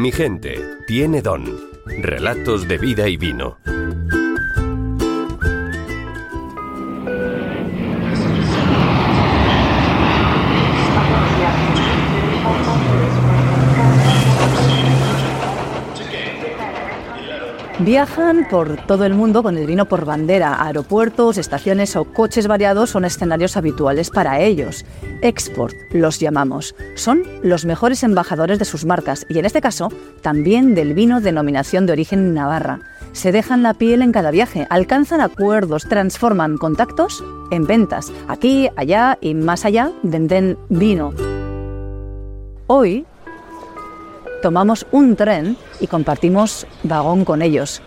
Mi gente tiene don. Relatos de vida y vino. Viajan por todo el mundo con el vino por bandera. Aeropuertos, estaciones o coches variados son escenarios habituales para ellos. Export los llamamos. Son los mejores embajadores de sus marcas y en este caso también del vino denominación de origen Navarra. Se dejan la piel en cada viaje, alcanzan acuerdos, transforman contactos en ventas. Aquí, allá y más allá venden vino. Hoy tomamos un tren y compartimos vagón con ellos.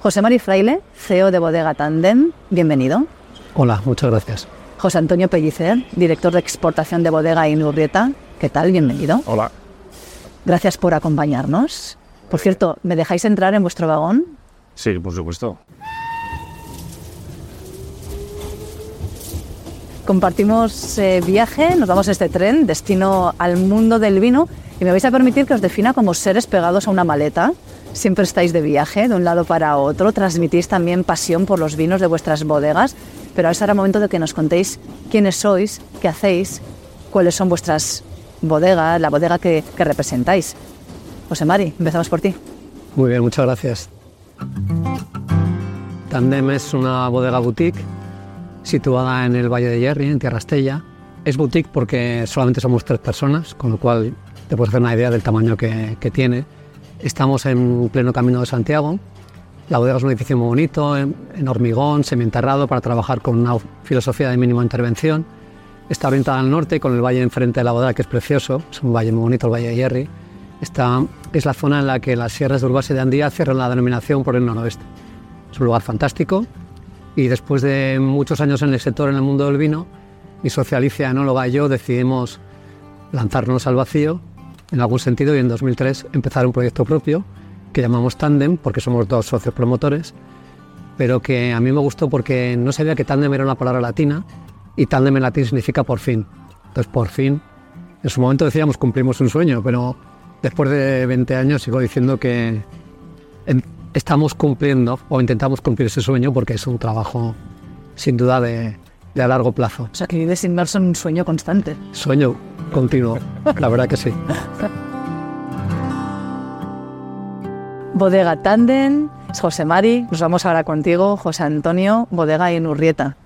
José Mari Fraile, CEO de Bodega Tandem, bienvenido. Hola, muchas gracias. José Antonio Pellicer, director de exportación de Bodega Inurrieta, ¿qué tal? Bienvenido. Hola. Gracias por acompañarnos. Por cierto, ¿me dejáis entrar en vuestro vagón? Sí, por supuesto. Compartimos eh, viaje, nos vamos este tren, destino al mundo del vino, y me vais a permitir que os defina como seres pegados a una maleta. Siempre estáis de viaje de un lado para otro, transmitís también pasión por los vinos de vuestras bodegas, pero ahora será momento de que nos contéis quiénes sois, qué hacéis, cuáles son vuestras bodegas, la bodega que, que representáis. José Mari, empezamos por ti. Muy bien, muchas gracias. Tandem es una bodega boutique situada en el Valle de Yerri, en Tierra Estella. Es boutique porque solamente somos tres personas, con lo cual te puedes hacer una idea del tamaño que, tiene. Estamos en pleno camino de Santiago. La bodega es un edificio muy bonito, en, en hormigón, semienterrado, para trabajar con una filosofía de mínima intervención. Está orientada al norte, con el valle enfrente de la bodega, que es precioso. Es un valle muy bonito, el Valle de Yerri. Esta es la zona en la que las sierras de Urbasa y de Andía cierran la denominación por el noroeste. Es un lugar fantástico y después de muchos años en el sector, en el mundo del vino, mi socia Alicia, enóloga y yo decidimos lanzarnos al vacío en algún sentido y en 2003 empezar un proyecto propio que llamamos Tandem porque somos dos socios promotores, pero que a mí me gustó porque no sabía que Tandem era una palabra latina y Tandem en latín significa por fin. Entonces, por fin, en su momento decíamos cumplimos un sueño, pero después de 20 años sigo diciendo que estamos cumpliendo o intentamos cumplir ese sueño porque es un trabajo sin duda de, de a largo plazo. O sea, que vives inmerso en un sueño constante. Sueño continuo, la verdad que sí. Bodega Tandem, es José Mari, nos vamos ahora contigo, José Antonio, Bodega Inurrieta.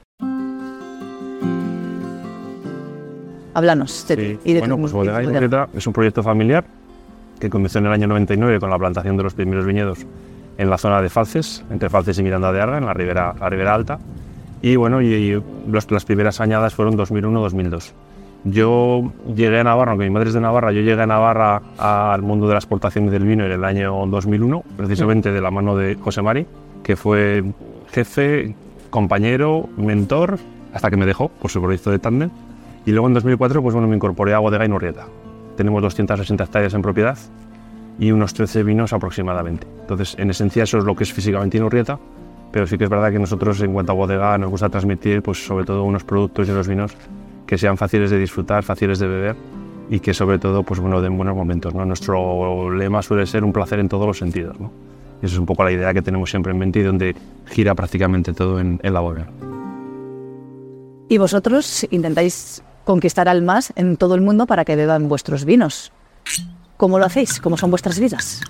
Háblanos de ti y de bueno, pues y Bodega tu Inurrieta es un proyecto familiar que comenzó en el año 99 con la plantación de los primeros viñedos en la zona de Falces, entre Falces y Miranda de Arga, en la ribera, la ribera alta. Y bueno, y, y los- las primeras añadas fueron 2001-2002. Yo llegué a Navarra, aunque mi madre es de Navarra, yo llegué a Navarra al mundo de la exportación del vino en el año 2001, precisamente de la mano de José Mari, que fue jefe, compañero, mentor, hasta que me dejó por su proyecto de tándem. Y luego en 2004 pues bueno, me incorporé a Bodega Inurrieta. Tenemos 260 hectáreas en propiedad y unos 13 vinos aproximadamente. Entonces, en esencia, eso es lo que es físicamente Inurrieta, pero sí que es verdad que nosotros en cuanto a bodega nos gusta transmitir pues sobre todo unos productos y unos vinos que sean fáciles de disfrutar, fáciles de beber y que sobre todo pues bueno den buenos momentos. ¿no? Nuestro lema suele ser un placer en todos los sentidos. ¿no? Y eso es un poco la idea que tenemos siempre en mente y donde gira prácticamente todo en, en la bodega. Y vosotros intentáis conquistar al más en todo el mundo para que beban vuestros vinos. ¿Cómo lo hacéis? ¿Cómo son vuestras vidas?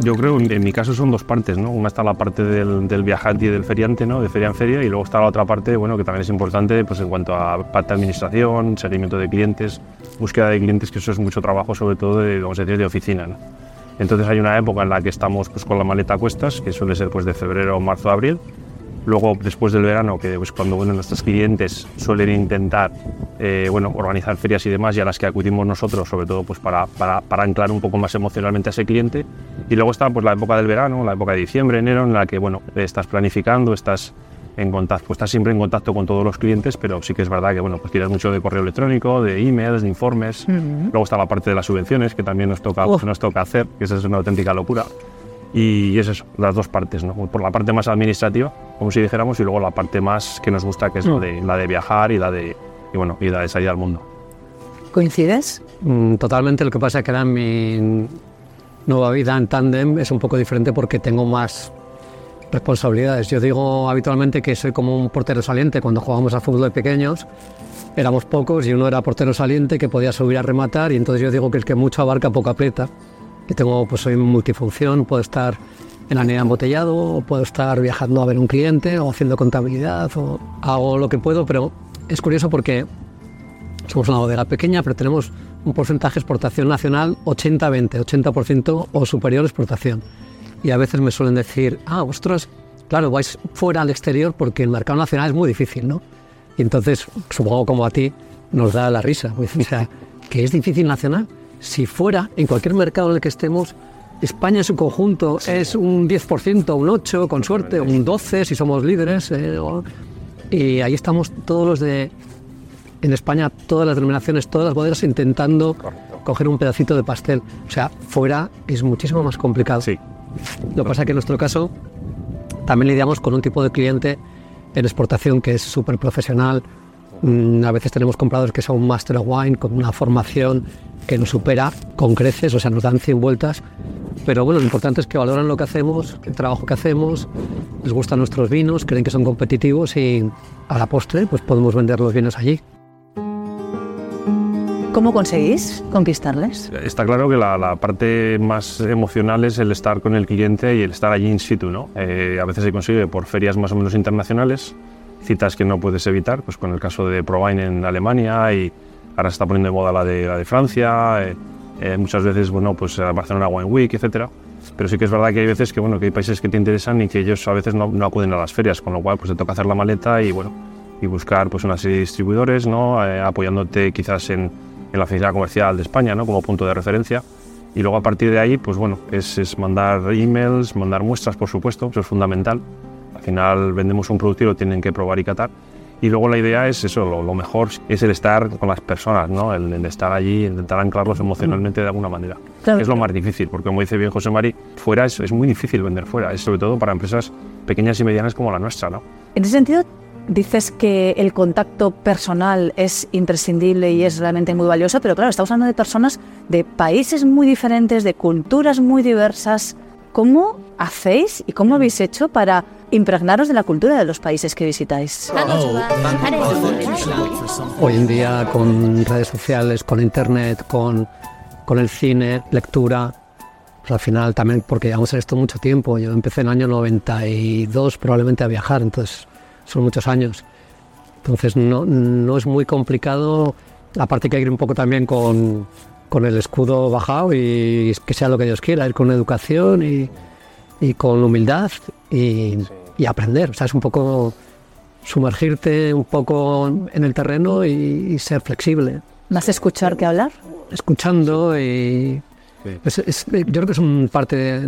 Yo creo, en mi caso son dos partes, ¿no? Una está la parte del, del viajante y del feriante, ¿no? De feria en feria, y luego está la otra parte, bueno, que también es importante, pues en cuanto a parte de administración, seguimiento de clientes, búsqueda de clientes, que eso es mucho trabajo, sobre todo de, vamos a decir, de oficina, ¿no? Entonces hay una época en la que estamos pues, con la maleta a cuestas, que suele ser pues de febrero, marzo, abril. Luego, después del verano, que pues, cuando bueno, nuestros clientes suelen intentar eh, bueno, organizar ferias y demás, y a las que acudimos nosotros, sobre todo pues, para, para, para anclar un poco más emocionalmente a ese cliente. Y luego está pues, la época del verano, la época de diciembre, enero, en la que bueno, estás planificando, estás en contacto, pues, estás siempre en contacto con todos los clientes, pero sí que es verdad que bueno, pues tiras mucho de correo electrónico, de emails, de informes. Luego está la parte de las subvenciones, que también nos toca, Uf. nos toca hacer, que esa es una auténtica locura. Y es eso, las dos partes, ¿no? Por la parte más administrativa, como si dijéramos, y luego la parte más que nos gusta, que es la, de, la de viajar y la de, y bueno, y la de salir al mundo. ¿Coincides? Mm, totalmente, lo que pasa es que ahora mi nueva vida en tándem es un poco diferente porque tengo más responsabilidades. Yo digo habitualmente que soy como un portero saliente cuando jugábamos a fútbol de pequeños. Éramos pocos y uno era portero saliente que podía subir a rematar y entonces yo digo que el que mucho abarca poco aprieta. Que tengo, pues soy multifunción, puedo estar en la nieve embotellado, puedo estar viajando a ver un cliente o haciendo contabilidad o hago lo que puedo, pero es curioso porque somos una bodega pequeña, pero tenemos un porcentaje de exportación nacional 80-20, 80%, o superior exportación. Y a veces me suelen decir, ah, vosotros, claro, vais fuera al exterior porque el mercado nacional es muy difícil, ¿no? Y entonces, supongo como a ti, nos da la risa. Sea, que es difícil nacional. Si fuera, en cualquier mercado en el que estemos, España en su conjunto es un 10%, un 8%, con suerte, un 12% si somos líderes. Eh, y ahí estamos todos los de en España todas las denominaciones, todas las bodegas intentando coger un pedacito de pastel. O sea, fuera es muchísimo más complicado. Sí. Lo que pasa es que en nuestro caso también lidiamos con un tipo de cliente en exportación que es súper profesional. Mm, a veces tenemos compradores que son Master of Wine con una formación que nos supera con creces, o sea, nos dan 100 vueltas. Pero bueno, lo importante es que valoran lo que hacemos, el trabajo que hacemos, les gustan nuestros vinos, creen que son competitivos y a la postre pues podemos vender los vinos allí. ¿Cómo conseguís conquistarles? Está claro que la, parte más emocional es el estar con el cliente y el estar allí in situ. ¿no? Eh, a veces se consigue por ferias más o menos internacionales, citas que no puedes evitar, pues con el caso de Provine en Alemania y ahora se está poniendo de moda la de, la de Francia, eh, eh, muchas veces bueno, pues Barcelona Wine Week, etc. Pero sí que es verdad que hay veces que, bueno, que hay países que te interesan y que ellos a veces no, no acuden a las ferias, con lo cual pues te toca hacer la maleta y, bueno, y buscar pues, una serie de distribuidores, ¿no? apoyándote quizás en en la oficina comercial de España ¿no? como punto de referencia. Y luego a partir de ahí, pues bueno, es, es mandar emails, mandar muestras, por supuesto, eso es fundamental. Al final vendemos un producto y lo tienen que probar y catar. Y luego la idea es eso, lo, mejor es el estar con las personas, ¿no? el, estar allí, intentar anclarlos emocionalmente de alguna manera. Es lo más difícil, porque como dice bien José Mari, fuera es, es muy difícil vender fuera, es sobre todo para empresas pequeñas y medianas como la nuestra. ¿no? En ese sentido, Dices que el contacto personal es imprescindible y es realmente muy valioso, pero claro, estamos hablando de personas de países muy diferentes, de culturas muy diversas. ¿Cómo hacéis y cómo habéis hecho para impregnaros de la cultura de los países que visitáis? Hoy en día con redes sociales, con internet, con, con el cine, lectura, pues al final también porque llevamos en esto mucho tiempo. Yo empecé en el año 92 probablemente a viajar, entonces son muchos años. Entonces no, no es muy complicado, aparte que hay que ir un poco también con, con el escudo bajado y que sea lo que Dios quiera, ir con educación y, y con humildad y, y, aprender. O sea, es un poco sumergirte un poco en el terreno y, ser flexible. ¿Más escuchar que hablar? Escuchando y... Es, yo creo que es una parte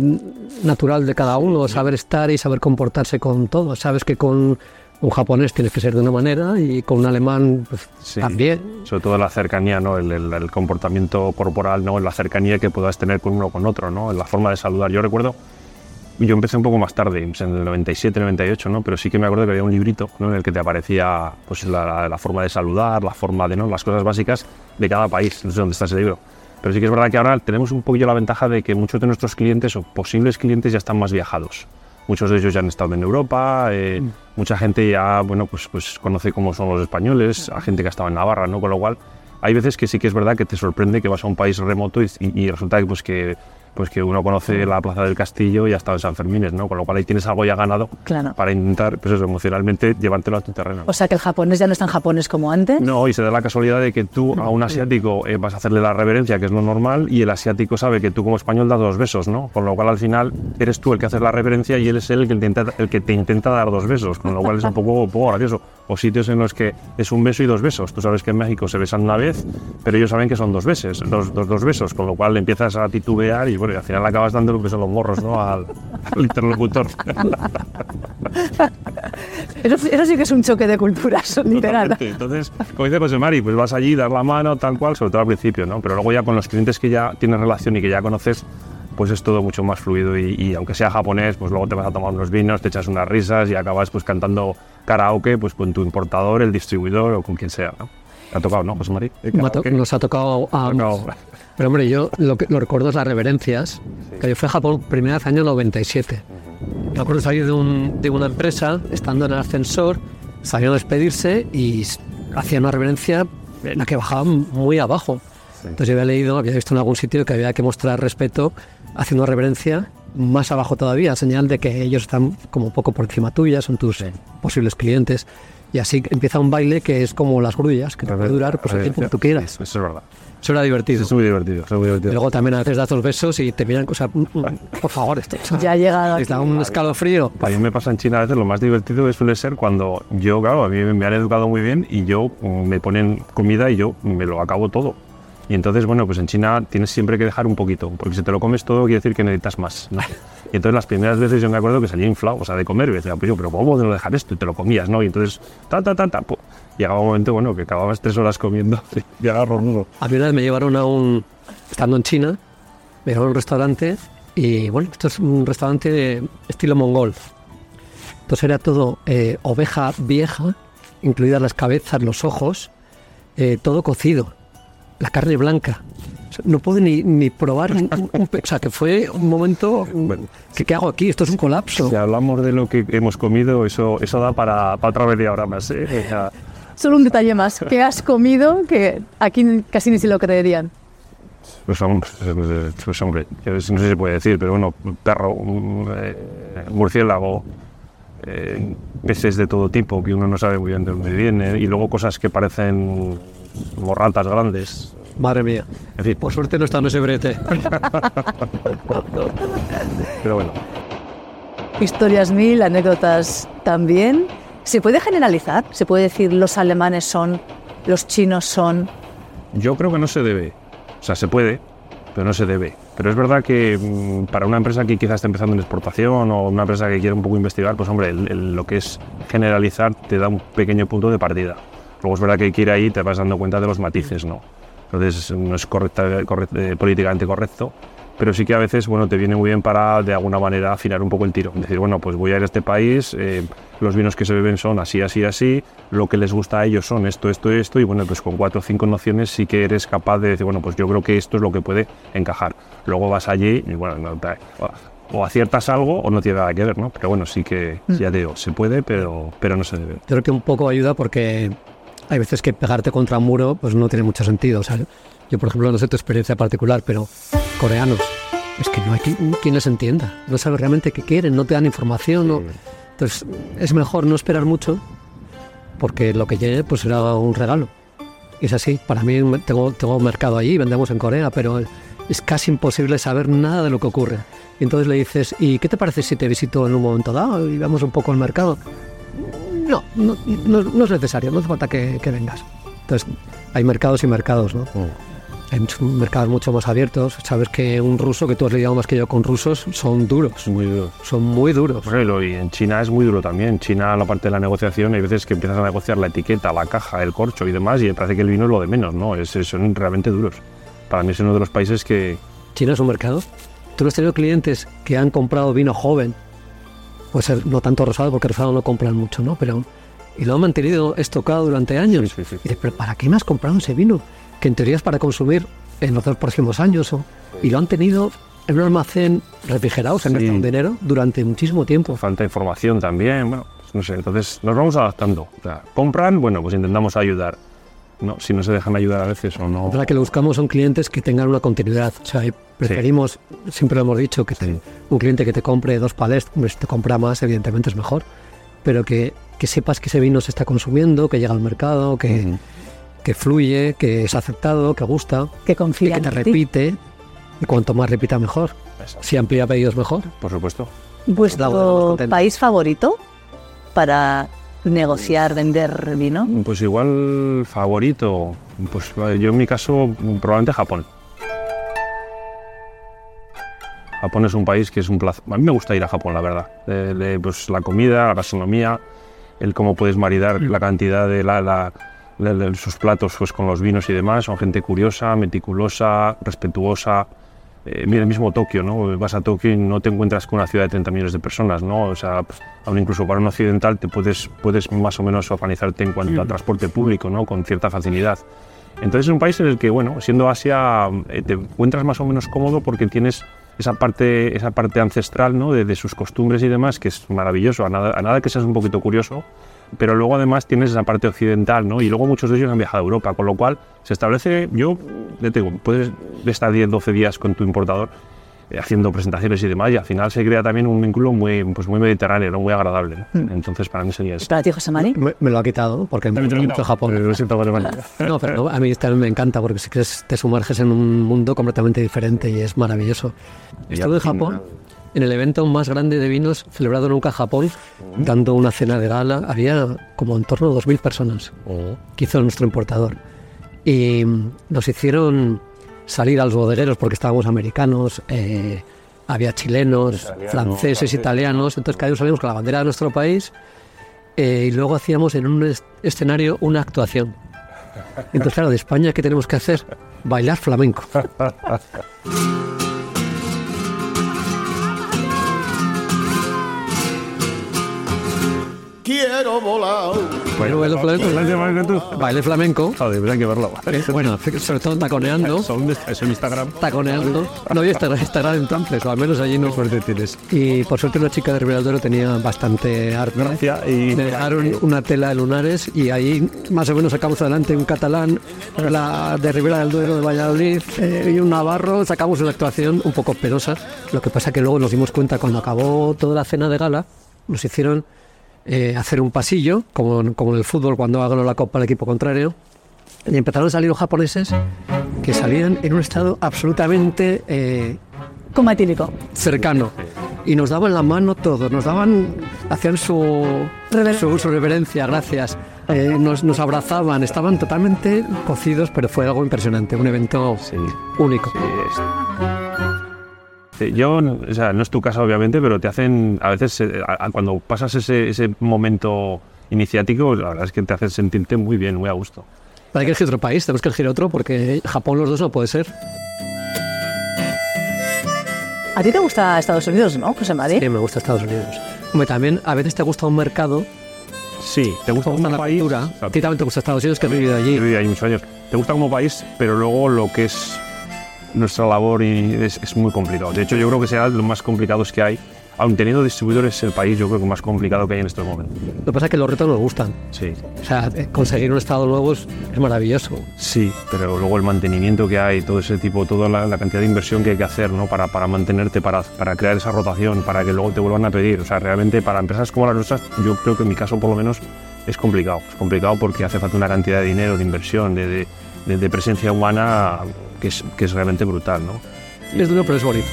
natural de cada uno, saber estar y saber comportarse con todo. Sabes que con un japonés tienes que ser de una manera y con un alemán pues, también. Sobre todo la cercanía, ¿no? El, comportamiento corporal, ¿no? la cercanía que puedas tener con uno con otro, ¿no? la forma de saludar. Yo recuerdo, yo empecé un poco más tarde, en el 97, 98, ¿no? pero sí que me acuerdo que había un librito ¿no? en el que te aparecía pues, la, forma de saludar, la forma de ¿no? las cosas básicas de cada país. No sé dónde está ese libro. Pero sí que es verdad que ahora tenemos un poquillo la ventaja de que muchos de nuestros clientes o posibles clientes ya están más viajados. Muchos de ellos ya han estado en Europa, eh, mm. mucha gente ya bueno, pues, pues conoce cómo son los españoles, a gente que ha estado en Navarra, ¿no? con lo cual hay veces que sí que es verdad que te sorprende que vas a un país remoto y, y resulta que, pues, que pues que uno conoce la Plaza del Castillo y ha estado en San Fermín, ¿no? Con lo cual ahí tienes algo ya ganado para intentar, pues eso, emocionalmente llevártelo a tu terreno. O sea que el japonés ya no es tan japonés como antes. No, y se da la casualidad de que tú a un asiático eh, vas a hacerle la reverencia, que es lo normal, y el asiático sabe que tú como español das dos besos, ¿no? Con lo cual al final eres tú el que hace la reverencia y él es el que, intenta, el que te intenta dar dos besos, con lo cual es un poco, un poco gracioso. O sitios en los que es un beso y dos besos. Tú sabes que en México se besan una vez, pero ellos saben que son dos besos, dos, dos, dos besos, con lo cual empiezas a titubear y bueno, y al final acabas dando lo que son los morros ¿no? al, interlocutor. Eso, sí que es un choque de culturas, literal. Entonces, como dice José Mari, pues vas allí, dar la mano, tal cual, sobre todo al principio, ¿no? Pero luego ya con los clientes que ya tienes relación y que ya conoces, pues es todo mucho más fluido y, aunque sea japonés, pues luego te vas a tomar unos vinos, te echas unas risas y acabas pues cantando karaoke pues con tu importador, el distribuidor o con quien sea, ¿no? ha tocado, ¿no, José to- nos ha tocado a tocado. Pero hombre, yo lo que lo recuerdo es las reverencias, que yo fui a Japón primera vez año 97. Me acuerdo salir de, un- de una empresa, estando en el ascensor, salió a despedirse y hacía una reverencia en la que bajaban muy abajo. Entonces yo había leído, había visto en algún sitio que había que mostrar respeto haciendo reverencia más abajo todavía, señal de que ellos están como poco por encima tuya, son tus posibles clientes. Y así empieza un baile que es como las grullas, que te puede durar pues, el tiempo que tú quieras. Eso es verdad. Eso era divertido. Es muy divertido, es muy Y divertido. luego también a veces das dos besos y te miran cosas. Por favor, esto. Ya ha llegado. Está un escalofrío. A mí me pasa en China a veces lo más divertido que suele ser cuando yo, claro, a mí me han educado muy bien y yo mm, me ponen comida y yo me lo acabo todo. Y entonces, bueno, pues en China tienes siempre que dejar un poquito, porque si te lo comes todo quiere decir que necesitas más. ¿no? Y entonces las primeras veces yo me acuerdo que salía inflado, o sea, de comer, y decía, pues yo, pero ¿cómo no dejar esto? Y te lo comías, ¿no? Y entonces, ta, ta, ta, ta, pu. llegaba un momento, bueno, que acababas tres horas comiendo y agarro uno. A mí una vez me llevaron a un. Estando en China, me llevaron a un restaurante y bueno, esto es un restaurante de estilo mongol. Entonces era todo eh, oveja vieja, incluidas las cabezas, los ojos, eh, todo cocido, la carne blanca. O sea, no pude ni, ni probar un, un- O sea, que fue un momento. Bueno. ¿Qué, qué hago aquí? Esto es un colapso. Si hablamos de lo que hemos comido, eso, eso da para, para otra media hora más. ¿eh? O sea, Solo un detalle más. ¿Qué has comido que aquí casi ni se lo creerían? Pues, hombre, pues, hombre, no sé si se puede decir, pero bueno, perro, eh, murciélago, eh, peces de todo tipo que uno no sabe muy bien de dónde vienen, y luego cosas que parecen como ratas grandes. Madre mía. En fin, Por suerte no está en ese brete. pero bueno. Historias mil, anécdotas también. ¿Se puede generalizar? ¿Se puede decir los alemanes son, los chinos son? Yo creo que no se debe. O sea, se puede, pero no se debe. Pero es verdad que mm, para una empresa que quizás está empezando en exportación o una empresa que quiere un poco investigar, pues hombre, el- el- lo que es generalizar te da un pequeño punto de partida. Luego es verdad que hay que ir ahí y te vas dando cuenta de los matices, ¿no? Entonces no es correcta, correct- eh, políticamente correcto, pero sí que a veces bueno, te viene muy bien para de alguna manera afinar un poco el tiro. Decir, bueno, pues voy a ir a este país, eh, los vinos que se beben son así, así, así, lo que les gusta a ellos son esto, esto, esto, y bueno, pues con cuatro o cinco nociones sí que eres capaz de decir, bueno, pues yo creo que esto es lo que puede encajar. Luego vas allí y bueno, no o, aciertas algo o no tiene nada que ver, ¿no? Pero bueno, sí que, ya te digo, se puede, pero, pero no se debe. Creo que un poco ayuda porque hay veces que pegarte contra un muro pues no tiene mucho sentido. O sea, yo, por ejemplo, no sé tu experiencia particular, pero coreanos, es que no hay quien, quien les entienda. No sabes realmente qué quieren, no te dan información. no- Entonces, es mejor no esperar mucho porque lo que llegue pues será un regalo. Y es así. Para mí me- tengo, tengo mercado allí, vendemos en Corea, pero es casi imposible saber nada de lo que ocurre. Y entonces le dices, ¿y qué te parece si te visito en un momento dado y vemos un poco el mercado? No, no, no- no es necesario, no hace falta que, que vengas. Entonces, hay mercados y mercados, ¿no? Hay muchos mercados mucho más abiertos. Sabes que un ruso, que tú has lidiado más que yo con rusos, son duros, muy son muy duros. Ejemplo, y en China es muy duro también. En China, la parte de la negociación, hay veces que empiezas a negociar la etiqueta, la caja, el corcho y demás, y parece que el vino es lo de menos, ¿no? Es, son realmente duros. Para mí es uno de los países que. China es un mercado. Tú no has tenido clientes que han comprado vino joven, puede ser no tanto rosado, porque rosado no compran mucho, ¿no? Pero, y lo han mantenido estocado durante años. Sí, sí, sí. Y dices, ¿pero para qué me has comprado ese vino? Que en teoría es para consumir en los dos próximos años. o- y lo han tenido en un almacén refrigerado, Sí. gastado dinero durante muchísimo tiempo. Falta información también, bueno, pues no sé. Entonces nos vamos adaptando. O sea, compran, bueno, pues intentamos ayudar. No, si no se dejan ayudar a veces o no. La verdad que lo buscamos son clientes que tengan una continuidad. O sea, preferimos, siempre lo hemos dicho, que te- Sí. un cliente que te compre dos palés, hombre, si te compra más, evidentemente es mejor. Pero que, que sepas que ese vino se está consumiendo, que llega al mercado, que, que fluye, que es aceptado, que gusta, Que y confían que te en ti. repite. Y cuanto más repita, mejor. Exacto. Si amplía pedidos, mejor. Por supuesto. ¿Vuestro país favorito para negociar, vender vino? Pues igual favorito, pues yo en mi caso probablemente Japón. Japón es un país que es un placer. A mí me gusta ir a Japón, la verdad. De- de, pues la comida, la gastronomía, el cómo puedes maridar la cantidad de la, la- de- de sus platos pues, con los vinos y demás. Son gente curiosa, meticulosa, respetuosa. Eh, mira, el mismo Tokio, ¿no? Vas a Tokio y no te encuentras con una ciudad de 30 millones de personas, ¿no? O sea, pues, aún incluso para un occidental te puedes, puedes más o menos organizarte en cuanto a transporte público, ¿no? Con cierta facilidad. Entonces es un país en el que, bueno, siendo Asia, eh, te encuentras más o menos cómodo porque tienes esa parte, esa parte ancestral, ¿no? De, de sus costumbres y demás, que es maravilloso, a nada, a nada que seas un poquito curioso, pero luego además tienes esa parte occidental, ¿no? Y luego muchos de ellos han viajado a Europa, con lo cual se establece, yo, te digo, puedes estar 10, 12 días con tu importador eh, haciendo presentaciones y demás, y al final se crea también un vínculo muy, pues muy mediterráneo, ¿no? muy agradable. ¿no? Mm. Entonces para mí sería eso. Para ti, José Mari. Me, me lo ha quitado, ¿no? porque me lo mucho quitado. Japón. Lo siento, vale, vale. No, pero a mí también me encanta porque si quieres te sumerges en un mundo completamente diferente y es maravilloso. Estuve en Japón en el evento más grande de vinos celebrado nunca en Japón, dando una cena de gala. Había como en torno a 2.000 personas que hizo nuestro importador. Y mm, nos hicieron salir a los bodegueros porque estábamos americanos, eh, había chilenos, franceses, italianos. Entonces cada uno salíamos con la bandera de nuestro país eh, y luego hacíamos en un es- escenario una actuación. Entonces, claro, de España, ¿qué tenemos que hacer? Bailar flamenco. Volar. Bueno, baile flamenco. Baile flamenco. tú. Joder, hay que verlo. eh, Bueno, sobre todo taconeando. Eso en Instagram. Taconeando. No había Instagram, entonces, o al menos allí no. Suerte tienes. Y por suerte una chica de Ribera del Duero tenía bastante arte. Gracias. Y Me dejaron una tela de lunares y ahí más o menos sacamos adelante un catalán, la de Ribera del Duero de Valladolid eh, y un navarro. Sacamos una actuación un poco penosa. Lo que pasa que luego nos dimos cuenta cuando acabó toda la cena de gala, nos hicieron eh, hacer un pasillo, como, en- como en el fútbol cuando ha ganado la copa al equipo contrario. Y empezaron a salir los japoneses que salían en un estado absolutamente eh, Como etílico. cercano. Y nos daban la mano todos, nos daban, hacían su, Rever- su, su reverencia, gracias. Eh, nos, nos abrazaban, estaban totalmente cocidos, pero fue algo impresionante, un evento Sí. único. Sí, Yo, o sea, no es tu caso obviamente, pero te hacen, a veces, eh, a- a- cuando pasas ese, ese momento iniciático, la verdad es que te hacen sentirte muy bien, muy a gusto. Hay que elegir otro país, tenemos que elegir otro, porque Japón los dos no puede ser. ¿A ti te gusta Estados Unidos, no, José Mari? Sí, me gusta Estados Unidos. Hombre, también a veces te gusta un mercado, Sí, te gusta te gusta como la país. cultura. A ti también te gusta Estados Unidos, que has vivido allí. viví ahí muchos años. Te gusta como país, pero luego lo que es nuestra labor y es, es muy complicado. De hecho, yo creo que será de los más complicados que hay. Aun teniendo distribuidores, el país yo creo que más complicado que hay en estos momentos. Lo que pasa es que los retos nos gustan. Sí, O sea, conseguir un estado nuevo es, es maravilloso. sí, pero luego el mantenimiento que hay, todo ese tipo, toda la, la cantidad de inversión que hay que hacer ¿no? para, para mantenerte, para, para crear esa rotación, para que luego te vuelvan a pedir. O sea, realmente para empresas como las nuestras, yo creo que en mi caso por lo menos es complicado. Es complicado porque hace falta una cantidad de dinero, de inversión, de, de- de- de presencia humana que es, que es realmente brutal. ¿no? Es duro, pero es bonito.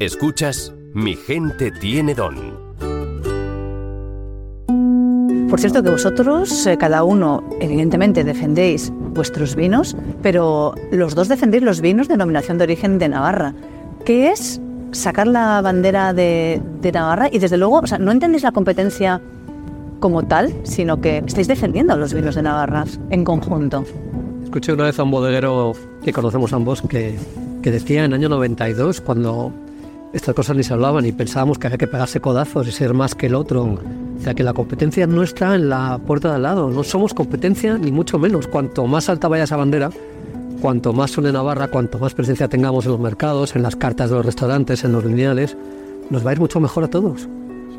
Escuchas Mi gente tiene don. Por cierto que vosotros, eh, cada uno, evidentemente, defendéis vuestros vinos, pero los dos defendéis los vinos de denominación de origen de Navarra. ¿Qué es sacar la bandera de, de Navarra? Y desde luego, o sea, no entendéis la competencia como tal, sino que estáis defendiendo los vinos de Navarra en conjunto. Escuché una vez a un bodeguero que conocemos ambos que, que decía en el año 92, cuando estas cosas ni se hablaban y pensábamos que había que pegarse codazos y ser más que el otro. O sea, que la competencia no está en la puerta de al lado. No somos competencia ni mucho menos. Cuanto más alta vaya esa bandera, cuanto más suene Navarra, cuanto más presencia tengamos en los mercados, en las cartas de los restaurantes, en los lineales, nos va a ir mucho mejor a todos.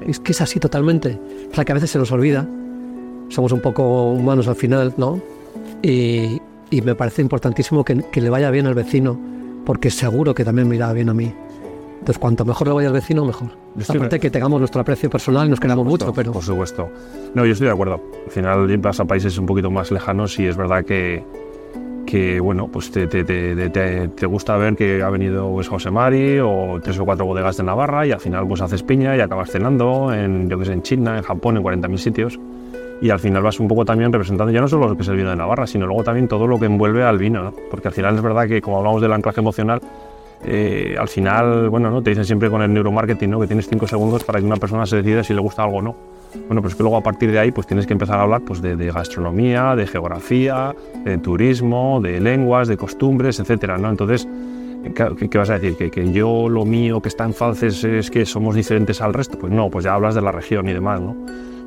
Es que es así totalmente. O sea, que a veces se nos olvida. Somos un poco humanos al final, ¿no? Y, y me parece importantísimo que, que le vaya bien al vecino, porque seguro que también me irá bien a mí. Entonces, cuanto mejor le vaya al vecino, mejor. Estoy- Aparte que tengamos nuestro aprecio personal y nos queramos mucho, pero Por supuesto. No, yo estoy de acuerdo. Al final vas a países un poquito más lejanos y es verdad que, que bueno, pues te, te, te, te- gusta ver que ha venido pues, José Mari o tres o cuatro bodegas de Navarra y al final pues haces piña y acabas cenando en, yo que sé, en China, en Japón, en 40.000 sitios. Y al final vas un poco también representando ya no solo lo que es el vino de Navarra, sino luego también todo lo que envuelve al vino, ¿no? Porque al final es verdad que como hablamos del anclaje emocional, eh, al final, bueno, ¿no? te dicen siempre con el neuromarketing ¿no? que tienes cinco segundos para que una persona se decida si le gusta algo o no. Bueno, pues que luego a partir de ahí pues tienes que empezar a hablar pues, de, de gastronomía, de geografía, de turismo, de lenguas, de costumbres, etcétera, ¿no? Entonces, ¿qué, qué vas a decir? ¿Que, ¿Que, yo lo mío que está en Falces es que somos diferentes al resto? Pues no, pues ya hablas de la región y demás, ¿no?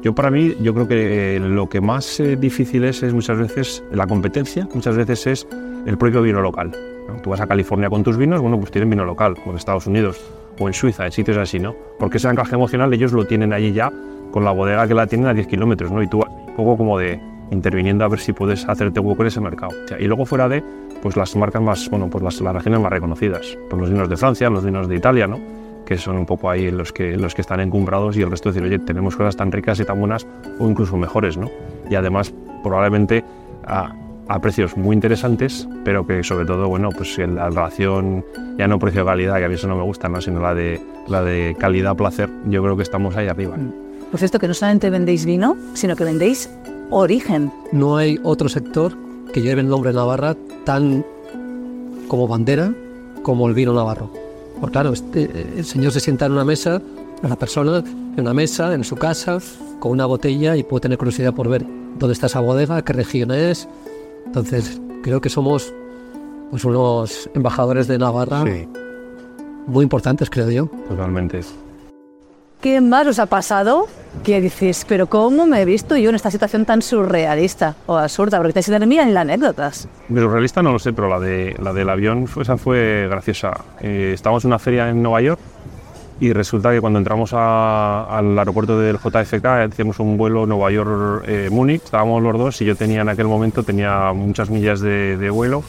Yo para mí, yo creo que eh, lo que más eh, difícil es, es muchas veces la competencia, muchas veces es el propio vino local. ¿no? Tú vas a California con tus vinos, bueno, pues tienen vino local, o en Estados Unidos, o en Suiza, en sitios así, ¿no? Porque ese anclaje emocional ellos lo tienen allí ya, con la bodega que la tienen a 10 kilómetros, ¿no? Y tú un poco como de interviniendo a ver si puedes hacerte hueco en ese mercado. O sea, y luego fuera de, pues las marcas más, bueno, pues las, las regiones más reconocidas, pues los vinos de Francia, los vinos de Italia, ¿no? que son un poco ahí los que, los que están encumbrados y el resto decir, oye, tenemos cosas tan ricas y tan buenas o incluso mejores, ¿no? Y además probablemente a, a precios muy interesantes, pero que sobre todo, bueno, pues la relación ya no precio-calidad, que a mí eso no me gusta, ¿no? sino la de, la de calidad-placer, yo creo que estamos ahí arriba. Pues esto que no solamente vendéis vino, sino que vendéis origen. No hay otro sector que lleve el nombre Navarra tan como bandera como el vino navarro. Porque claro, este, el señor se sienta en una mesa, la persona en una mesa, en su casa, con una botella y puede tener curiosidad por ver dónde está esa bodega, qué región es. Entonces, creo que somos pues, unos embajadores de Navarra Sí, muy importantes, creo yo. totalmente. ¿Qué más os ha pasado que dices, pero cómo me he visto yo en esta situación tan surrealista o absurda? Porque te has mía en las anécdotas. Pero realista no lo sé, pero la, de, la del avión fue- esa fue graciosa. Eh, estábamos en una feria en Nueva York y resulta que cuando entramos a- al aeropuerto del JFK, hicimos un vuelo Nueva York-Múnich, estábamos los dos y yo tenía en aquel momento tenía muchas millas de, de vuelo.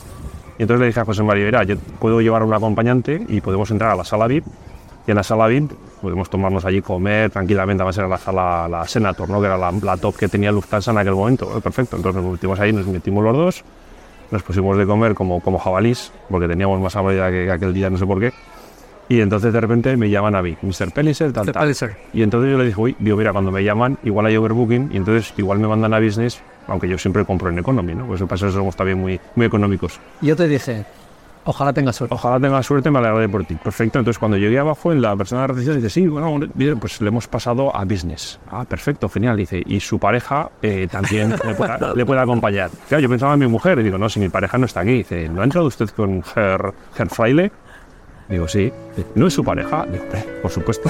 Y entonces le dije a José María, "Mira, yo puedo llevar a un acompañante y podemos entrar a la sala VIP. Y en la sala VIP podemos tomarnos allí, comer tranquilamente. Además era la sala, la Senator, ¿no? que era la, la top que tenía Lufthansa en aquel momento. Eh, Perfecto, entonces nos metimos ahí, nos metimos los dos nos pusimos de comer como, como jabalís, porque teníamos más hambre que, que aquel día, no sé por qué. Y entonces de repente me llaman a mí, Mr. Pellicer, tal, tal. Y entonces yo le dije, uy, digo, mira, cuando me llaman, igual hay overbooking, y entonces igual me mandan a business, aunque yo siempre compro en economy, ¿no? Pues eso eso somos también muy, muy económicos. Yo te dije, ojalá tengas suerte. Ojalá tenga suerte, me alegraré por ti. Perfecto. Entonces, cuando llegué abajo, en la persona de recepción dice, sí, bueno, pues le hemos pasado a business. Ah, perfecto, genial. Dice, y su pareja eh, también le, puede, le puede acompañar. Claro, yo pensaba en mi mujer y digo, no, si mi pareja no está aquí. Dice, ¿no ha entrado usted con Her, Her Fraile? Digo, sí. Dice, ¿No es su pareja? Digo, "Eh, por supuesto.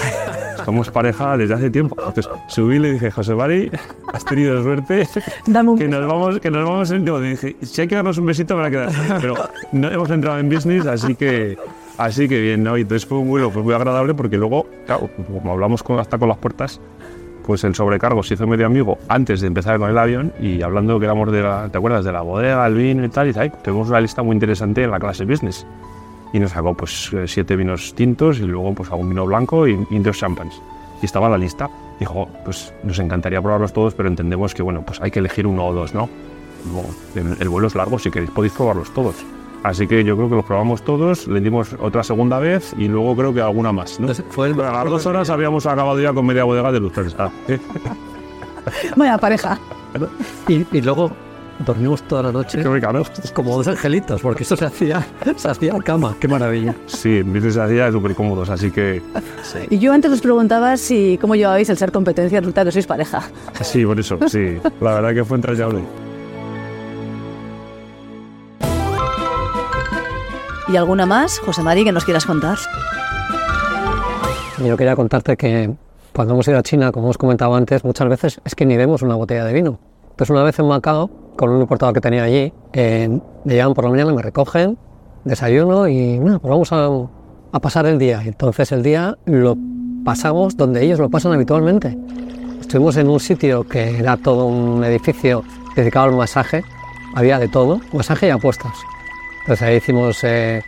Somos pareja desde hace tiempo. Entonces, subí y le dije, José Mari, has tenido suerte Dame un que nos vamos, que nos vamos en, digo, dije, si hay que darnos un besito para quedar. Pero no hemos entrado en business, así que así que bien, ¿no? Y entonces fue un vuelo pues, muy agradable porque luego, claro, como hablamos con, hasta con las puertas, pues el sobrecargo se hizo medio amigo antes de empezar con el avión y hablando que éramos de la, ¿te acuerdas? De la bodega, el vino y tal, y "Ay, tenemos una lista muy interesante en la clase business. Y nos sacó pues eh, siete vinos tintos y luego pues algún vino blanco y, y dos champans. Y estaba en la lista. Dijo, pues nos encantaría probarlos todos, pero entendemos que bueno, pues hay que elegir uno o dos, ¿no? Bueno, el, el vuelo es largo, si queréis podéis probarlos todos. Así que yo creo que los probamos todos, le dimos otra segunda vez y luego creo que alguna más, ¿no? Entonces, fue el a las dos horas habíamos acabado ya con media bodega de Lufthansa. Vaya pareja. Y, y luego dormimos toda la noche Qué rica, ¿no? como dos angelitos, porque esto se hacía, se hacía cama. Qué maravilla. Sí, en business hacía súper cómodos, así que Y yo antes os preguntaba si cómo llevabais el ser competencia, resulta que sois pareja. sí, por eso, sí. La verdad que fue entrañable. ¿Y alguna más, José Mari, que nos quieras contar? Yo quería contarte que cuando hemos ido a China, como hemos comentado antes, muchas veces es que ni vemos una botella de vino. Entonces una vez en Macao, con un importador que tenía allí, me llegan por la mañana, me recogen, desayuno y bueno, pues vamos a, a pasar el día. Entonces el día lo pasamos donde ellos lo pasan habitualmente. Estuvimos en un sitio que era todo un edificio dedicado al masaje, había de todo, masaje y apuestas. Entonces ahí hicimos eh,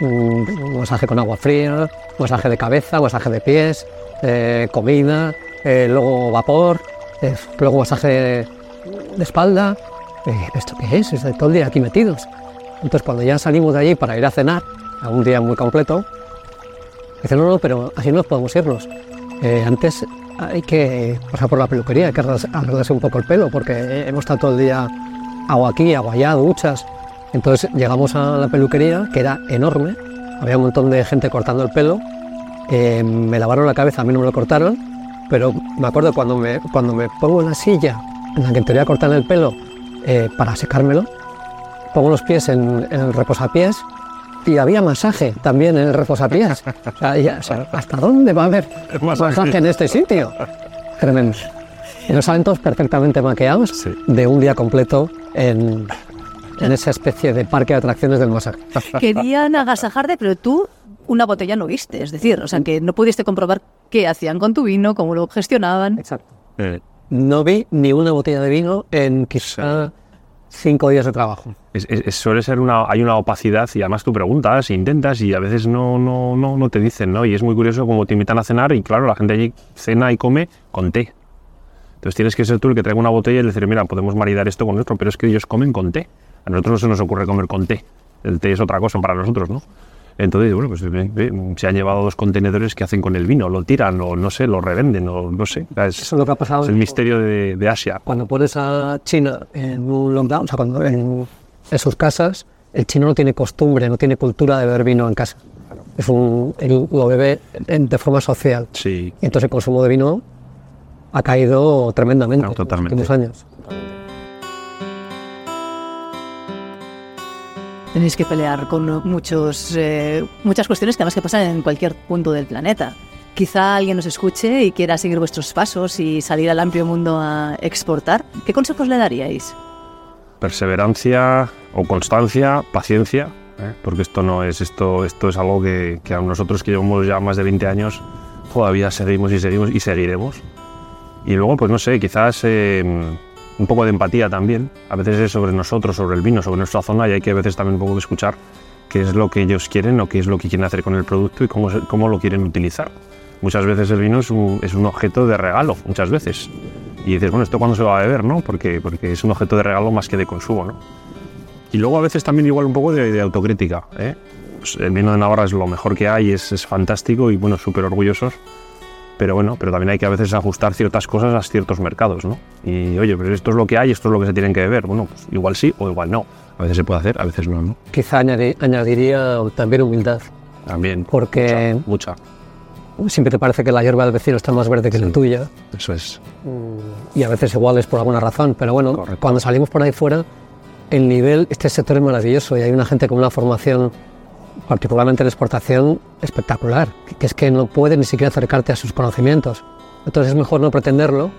un, masaje con agua fría, masaje de cabeza, masaje de pies, eh, comida, eh, luego vapor, eh, luego masaje de espalda. Eh, ¿Esto qué es? Es todo el día aquí metidos. Entonces cuando ya salimos de allí para ir a cenar, a un día muy completo, dice, no, no, pero así no podemos irnos. Eh, antes hay que pasar por la peluquería, hay que arreglarse un poco el pelo, porque hemos estado todo el día agua aquí, agua allá, duchas. Entonces llegamos a la peluquería, que era enorme, había un montón de gente cortando el pelo, eh, me lavaron la cabeza, a mí no me lo cortaron, pero me acuerdo cuando me, cuando me pongo en la silla en la que en teoría cortan el pelo eh, para secármelo, pongo los pies en, en el reposapiés y había masaje también en el reposapiés. O sea, ya- o sea, ¿hasta dónde va a haber masaje en este sitio? Tremendo. Y nos salen todos perfectamente maqueados Sí. de un día completo en, en esa especie de parque de atracciones del masaje. Querían agasajarte, pero tú una botella no viste. Es decir, o sea, que no pudiste comprobar qué hacían con tu vino, cómo lo gestionaban. Exacto. Eh, No vi ni una botella de vino en quizá cinco días de trabajo. es- es- es- suele ser una, hay una opacidad y además tú preguntas, intentas y a veces no, no, no, no te dicen, ¿no? Y es muy curioso como te invitan a cenar y claro, la gente allí cena y come con té. Entonces tienes que ser tú el que traiga una botella y decir, mira, podemos maridar esto con esto, pero es que ellos comen con té. A nosotros no se nos ocurre comer con té. El té es otra cosa para nosotros, ¿no? Entonces, bueno, pues ve, ve, se han llevado dos contenedores que hacen con el vino, lo tiran o no sé, lo revenden o no sé. Es, Eso es lo que ha pasado es el misterio de, de Asia. cuando pones a China en un lockdown, o sea, cuando en, en sus casas, el chino no tiene costumbre, no tiene cultura de beber vino en casa. Es un, él lo bebe en- de forma social. Sí, Y entonces el consumo de vino ha caído tremendamente No, totalmente. en los últimos años. Tenéis que pelear con muchos, eh, muchas cuestiones que además que pasan en cualquier punto del planeta. Quizá alguien nos escuche y quiera seguir vuestros pasos y salir al amplio mundo a exportar. ¿Qué consejos le daríais? perseverancia o constancia, paciencia, ¿eh? porque esto no es esto, esto es algo que, que a nosotros que llevamos ya más de 20 años todavía seguimos y seguimos y seguiremos. Y luego, pues no sé, quizás eh, un poco de empatía también. A veces es sobre nosotros, sobre el vino, sobre nuestra zona y hay que a veces también un poco escuchar qué es lo que ellos quieren o qué es lo que quieren hacer con el producto y cómo, cómo lo quieren utilizar. Muchas veces el vino es un, es un objeto de regalo, muchas veces. Y dices, bueno, ¿esto cuándo se va a beber? ¿no? Porque, porque es un objeto de regalo más que de consumo. ¿no? Y luego a veces también igual un poco de, de autocrítica. ¿eh? Pues el vino de Navarra es lo mejor que hay, es, es fantástico y bueno, súper orgullosos. Pero bueno, pero también hay que a veces ajustar ciertas cosas a ciertos mercados, ¿no? Y oye, pero esto es lo que hay, esto es lo que se tienen que beber. Bueno, pues igual sí o igual no. A veces se puede hacer, a veces no, ¿no? Quizá añadi- añadiría también humildad, También. porque Mucha. siempre te parece que la hierba del vecino está más verde que la tuya. Eso es. y a veces igual es por alguna razón, pero bueno, Correcto. cuando salimos por ahí fuera, el nivel, este sector es maravilloso y hay una gente con una formación, particularmente en exportación, espectacular, que- es que no puede ni siquiera acercarte a sus conocimientos. Entonces es mejor no pretenderlo,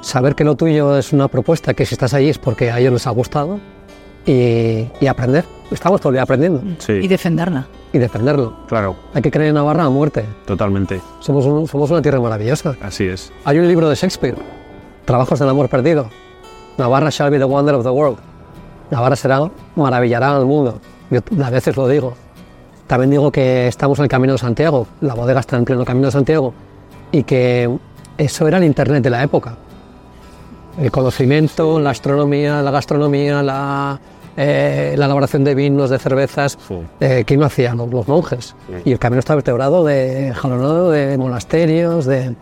saber que lo tuyo es una propuesta, que si estás allí es porque a ellos les ha gustado y, y aprender. Estamos todo el día aprendiendo Sí, Y defenderla. y defenderlo. claro, Hay que creer en Navarra a muerte. totalmente. Somos, un- somos una tierra maravillosa. Así es. Hay un libro de Shakespeare, Trabajos del amor perdido. Navarra shall be the wonder of the world. Navarra será, maravillará al mundo. Yo a veces lo digo. También digo que estamos en el Camino de Santiago, la bodega está en pleno Camino de Santiago, y que eso era el Internet de la época. El conocimiento, la astronomía, la gastronomía, la, eh, la elaboración de vinos, de cervezas, Sí. eh, ¿quién lo hacía? Los, monjes. Y el camino está vertebrado de jalonado de monasterios, de,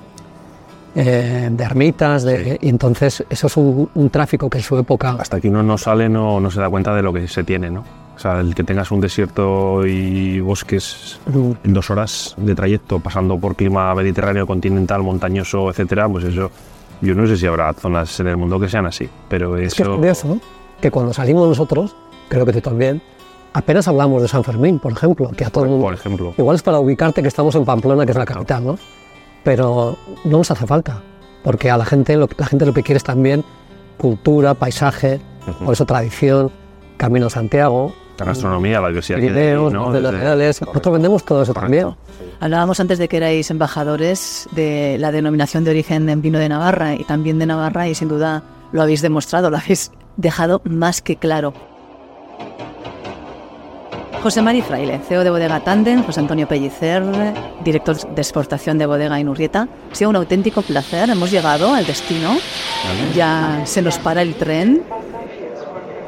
eh, de ermitas, de, y entonces eso es un, un tráfico que en su época Hasta que uno no sale no, no se da cuenta de lo que se tiene, ¿no? O sea, el que tengas un desierto y bosques en dos horas de trayecto, pasando por clima mediterráneo, continental, montañoso, etcétera, pues eso, yo no sé si habrá zonas en el mundo que sean así, pero Es que es eso... curioso que cuando salimos nosotros, creo que tú también, apenas hablamos de San Fermín, por ejemplo, que a todo el mundo... por ejemplo, Igual es para ubicarte que estamos en Pamplona, que es la capital, ¿no? Pero no nos hace falta, porque a la gente lo, la gente lo que quiere es también cultura, paisaje, por eso tradición, Camino Santiago, la gastronomía, la diversidad que hay, Pirineos, ¿no? Desde-. Nosotros vendemos todo eso Correcto. también. Hablábamos antes de que erais embajadores de la denominación de origen en vino de Navarra y también de Navarra y sin duda lo habéis demostrado, lo habéis dejado más que claro. José Mari Fraile, CEO de Bodega Tandem, José Antonio Pellicer, director de exportación de Bodega Inurrieta. Ha sido un auténtico placer, hemos llegado al destino, ya se nos para el tren,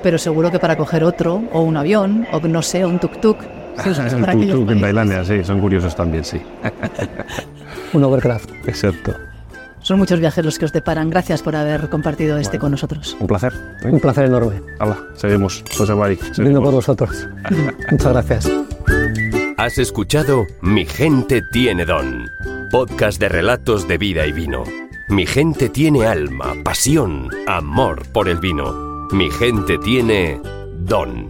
pero seguro que para coger otro, o un avión, o no sé, un tuk-tuk. El aquellos tuk-tuk en. Tailandia, sí, son curiosos también, sí. Un overcraft. Exacto. Son muchos viajes los que os deparan. Gracias por haber compartido este con nosotros. Un placer. Un placer enorme. Hala, seguimos. José Mari. Seguimos. por vosotros. Muchas gracias. Has escuchado Mi gente tiene don, podcast de relatos de vida y vino. Mi gente tiene alma, pasión, amor por el vino. Mi gente tiene don.